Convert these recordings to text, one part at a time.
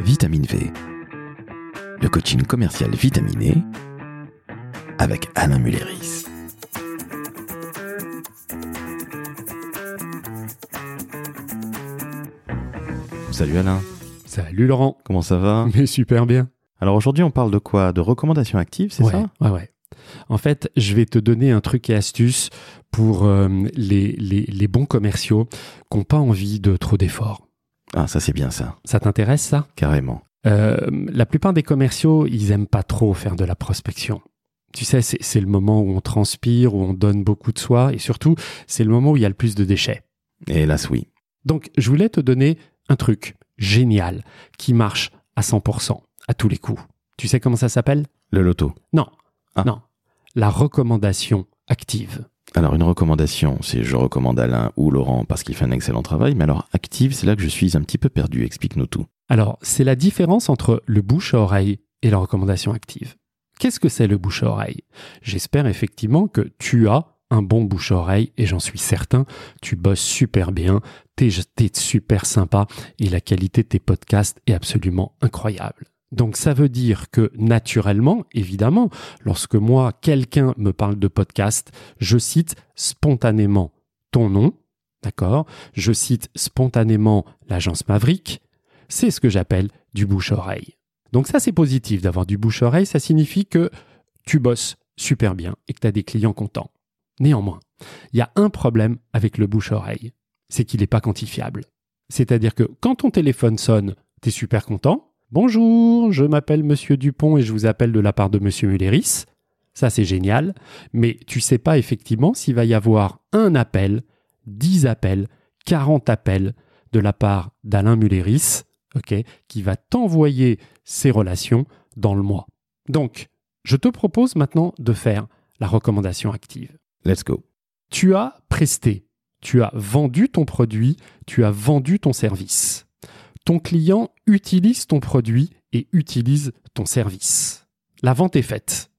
Vitamine V, le coaching commercial vitaminé avec Alain Mulleris. Salut Alain, Salut Laurent. comment ça va? Mais super bien. Alors aujourd'hui on parle de quoi? De recommandations actives, c'est ouais, ça? ouais, ouais. En fait, je vais te donner un truc et astuce pour euh, les, les, les bons commerciaux qui n'ont pas envie de trop d'efforts. Ah ça c'est bien ça, Ça t'intéresse ça? Carrément. Euh, La plupart des commerciaux, ils aiment pas trop faire de la prospection. Tu sais, c'est le moment où on transpire, où on donne beaucoup de soi, et surtout, c'est le moment où il y a le plus de déchets. Et hélas oui. Donc, je voulais te donner un truc génial qui marche à 100%, à tous les coups. Tu sais comment ça s'appelle? Le loto. Non, Ah. non. La recommandation active. Alors une recommandation, c'est je recommande Alain ou Laurent parce qu'il fait un excellent travail, mais alors active, c'est là que je suis un petit peu perdu, explique-nous tout. Alors, c'est la différence entre le bouche à oreille et la recommandation active. Qu'est-ce que c'est le bouche à oreille? J'espère effectivement que tu as un bon bouche à oreille et j'en suis certain, tu bosses super bien, t'es es super sympa et la qualité de tes podcasts est absolument incroyable. Donc ça veut dire que naturellement, évidemment, lorsque moi, quelqu'un me parle de podcast, je cite spontanément ton nom, d'accord? Je cite spontanément l'agence Maverick, c'est ce que j'appelle du bouche-oreille. Donc ça, c'est positif d'avoir du bouche-oreille, ça signifie que tu bosses super bien et que tu as des clients contents. Néanmoins, il y a un problème avec le bouche-oreille, c'est qu'il n'est pas quantifiable. C'est-à-dire que quand ton téléphone sonne, tu es super content. Bonjour, je m'appelle Monsieur Dupont et je vous appelle de la part de Monsieur Mulleris. Ça, c'est génial. Mais tu sais pas effectivement s'il va y avoir un appel, 10 appels, 40 appels de la part d'Alain Mulleris, ok, qui va t'envoyer ces relations dans le mois. Donc, je te propose maintenant de faire la recommandation active. Let's go. Tu as presté, tu as vendu ton produit, tu as vendu ton service. Ton client utilise ton produit et utilise ton service. La vente est faite.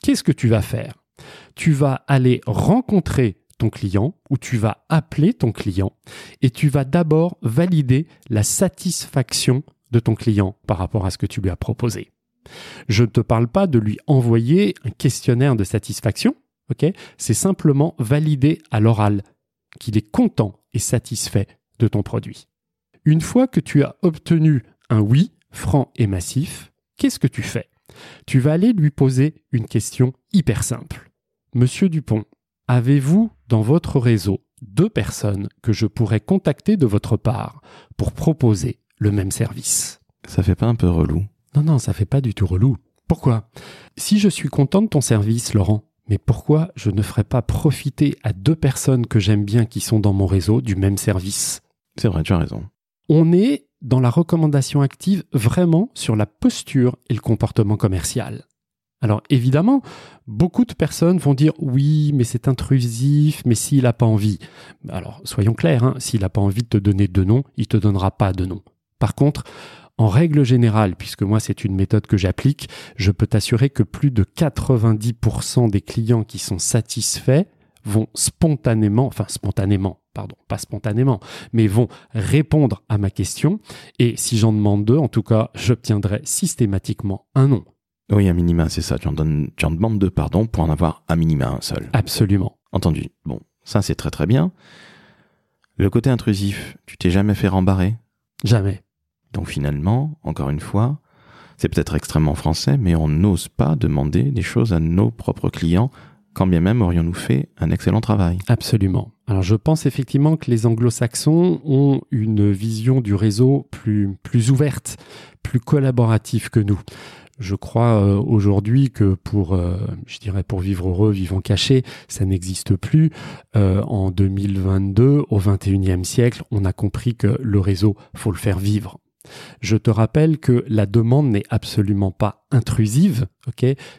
Qu'est-ce que tu vas faire? Tu vas aller rencontrer ton client ou tu vas appeler ton client et tu vas d'abord valider la satisfaction de ton client par rapport à ce que tu lui as proposé. Je ne te parle pas de lui envoyer un questionnaire de satisfaction, ok? C'est simplement valider à l'oral qu'il est content et satisfait de ton produit. Une fois que tu as obtenu un oui franc et massif, qu'est-ce que tu fais? Tu vas aller lui poser une question hyper simple. Monsieur Dupont, avez-vous dans votre réseau deux personnes que je pourrais contacter de votre part pour proposer le même service? Ça fait pas un peu relou Non, non, ça fait pas du tout relou. Pourquoi? Si je suis content de ton service, Laurent, mais pourquoi je ne ferais pas profiter à deux personnes que j'aime bien qui sont dans mon réseau du même service? C'est vrai, tu as raison. On est dans la recommandation active vraiment sur la posture et le comportement commercial. Alors évidemment, beaucoup de personnes vont dire oui, mais c'est intrusif, mais s'il n'a pas envie. Alors soyons clairs, hein, s'il n'a pas envie de te donner de nom, il te donnera pas de nom. Par contre, en règle générale, puisque moi c'est une méthode que j'applique, je peux t'assurer que plus de 90% des clients qui sont satisfaits vont spontanément, enfin spontanément, pardon, pas spontanément, mais vont répondre à ma question. Et si j'en demande deux, en tout cas, j'obtiendrai systématiquement un nom. Oui, un minima, c'est ça. Tu en, donnes, tu en demandes deux, pardon, pour en avoir un minima un seul. Absolument. Entendu. Bon, ça c'est très très bien. Le côté intrusif, tu t'es jamais fait rembarrer? Jamais. Donc finalement, encore une fois, c'est peut-être extrêmement français, mais on n'ose pas demander des choses à nos propres clients, quand bien même aurions-nous fait un excellent travail. Absolument. Alors je pense effectivement que les anglo-saxons ont une vision du réseau plus, plus ouverte, plus collaborative que nous. Je crois euh, aujourd'hui que pour, euh, je dirais pour vivre heureux, vivons cachés, ça n'existe plus. Euh, en 2022, au 21e siècle, on a compris que le réseau, faut le faire vivre. Je te rappelle que la demande n'est absolument pas intrusive,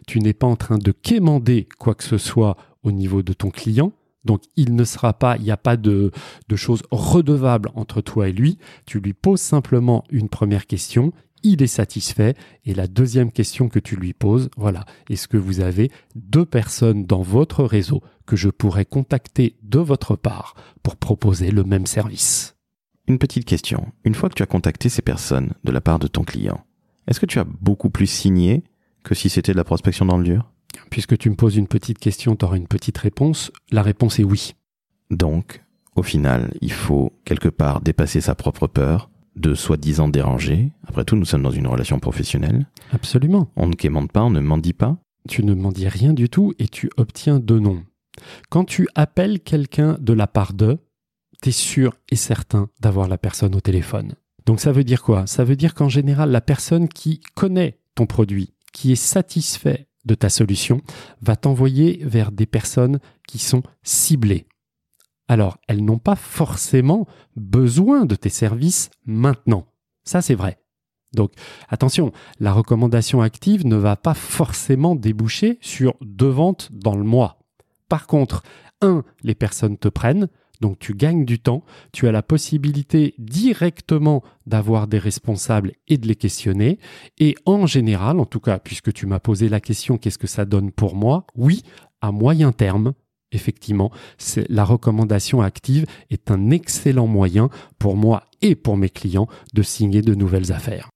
Tu n'es pas en train de quémander quoi que ce soit au niveau de ton client. Donc, il ne sera pas, il n'y a pas de, de choses redevables entre toi et lui. Tu lui poses simplement une première question. Il est satisfait. Et la deuxième question que tu lui poses, voilà. Est-ce que vous avez deux personnes dans votre réseau que je pourrais contacter de votre part pour proposer le même service? Une petite question. Une fois que tu as contacté ces personnes de la part de ton client, est-ce que tu as beaucoup plus signé que si c'était de la prospection dans le dur? Puisque tu me poses une petite question, tu auras une petite réponse. La réponse est oui. Donc, au final, il faut quelque part dépasser sa propre peur de soi-disant déranger. Après tout, nous sommes dans une relation professionnelle. Absolument. On ne quémande pas, on ne mendie pas. Tu ne m'en dis rien du tout et tu obtiens deux noms. Quand tu appelles quelqu'un de la part de, tu es sûr et certain d'avoir la personne au téléphone. Donc ça veut dire quoi? Ça veut dire qu'en général, la personne qui connaît ton produit, qui est satisfait de ta solution, va t'envoyer vers des personnes qui sont ciblées. Alors, elles n'ont pas forcément besoin de tes services maintenant. Ça, c'est vrai. Donc, attention, la recommandation active ne va pas forcément déboucher sur deux ventes dans le mois. Par contre, un, les personnes te prennent, donc tu gagnes du temps, tu as la possibilité directement d'avoir des responsables et de les questionner. Et en général, en tout cas, puisque tu m'as posé la question qu'est-ce que ça donne pour moi, oui, à moyen terme, effectivement, c'est la recommandation active est un excellent moyen pour moi et pour mes clients de signer de nouvelles affaires.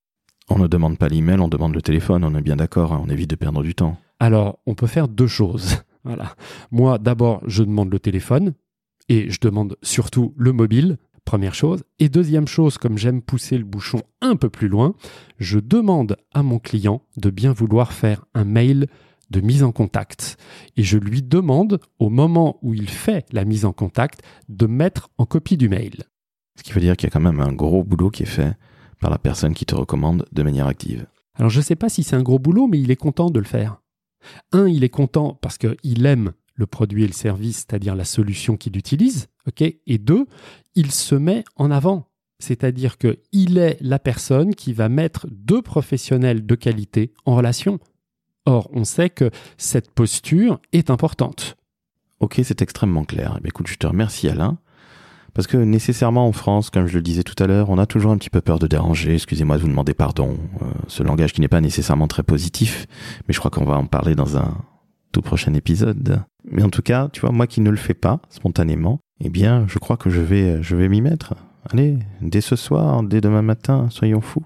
On ne demande pas l'email, on demande le téléphone, on est bien d'accord, hein, on évite de perdre du temps. Alors, on peut faire deux choses. Voilà. Moi, d'abord, je demande le téléphone et je demande surtout le mobile, première chose. Et deuxième chose, comme j'aime pousser le bouchon un peu plus loin, je demande à mon client de bien vouloir faire un mail de mise en contact. Et je lui demande, au moment où il fait la mise en contact, de mettre en copie du mail. Ce qui veut dire qu'il y a quand même un gros boulot qui est fait par la personne qui te recommande de manière active. Alors je ne sais pas si c'est un gros boulot, mais il est content de le faire. Un, il est content parce qu'il aime le produit et le service, c'est-à-dire la solution qu'il utilise, ok Et deux, il se met en avant, c'est-à-dire qu'il est la personne qui va mettre deux professionnels de qualité en relation. Or, on sait que cette posture est importante. Ok, c'est extrêmement clair. Eh écoute, je te remercie Alain. Parce que nécessairement en France, comme je le disais tout à l'heure, on a toujours un petit peu peur de déranger. Excusez-moi de vous demander pardon. Euh, ce langage qui n'est pas nécessairement très positif, mais je crois qu'on va en parler dans un tout prochain épisode. Mais en tout cas, tu vois, moi qui ne le fais pas spontanément, eh bien, je crois que je vais, je vais m'y mettre. Allez, dès ce soir, dès demain matin, soyons fous.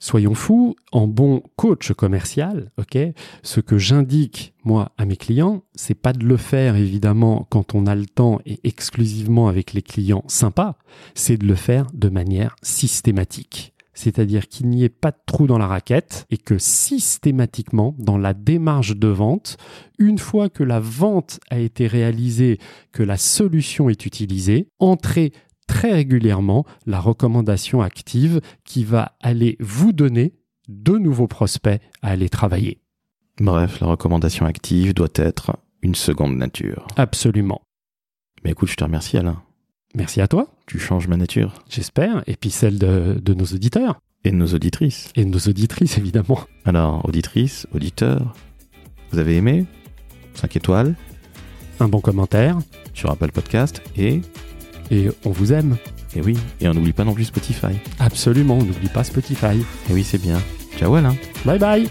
Soyons fous, en bon coach commercial, ok, ce que j'indique moi à mes clients, c'est pas de le faire évidemment quand on a le temps et exclusivement avec les clients sympas, c'est de le faire de manière systématique c'est-à-dire qu'il n'y ait pas de trou dans la raquette et que systématiquement, dans la démarche de vente, une fois que la vente a été réalisée, que la solution est utilisée, entrez très régulièrement la recommandation active qui va aller vous donner de nouveaux prospects à aller travailler. Bref, la recommandation active doit être une seconde nature. Absolument. Mais écoute, je te remercie Alain. Merci à toi. Tu changes ma nature. J'espère. Et puis celle de, nos auditeurs. Et de nos auditrices. Et de nos auditrices, évidemment. Alors, auditrices, auditeurs, vous avez aimé? 5 étoiles. Un bon commentaire. Sur Apple Podcast. Et? Et on vous aime. Et oui. Et on n'oublie pas non plus Spotify. Absolument, on n'oublie pas Spotify. Et oui, c'est bien. Ciao Alain. Bye bye.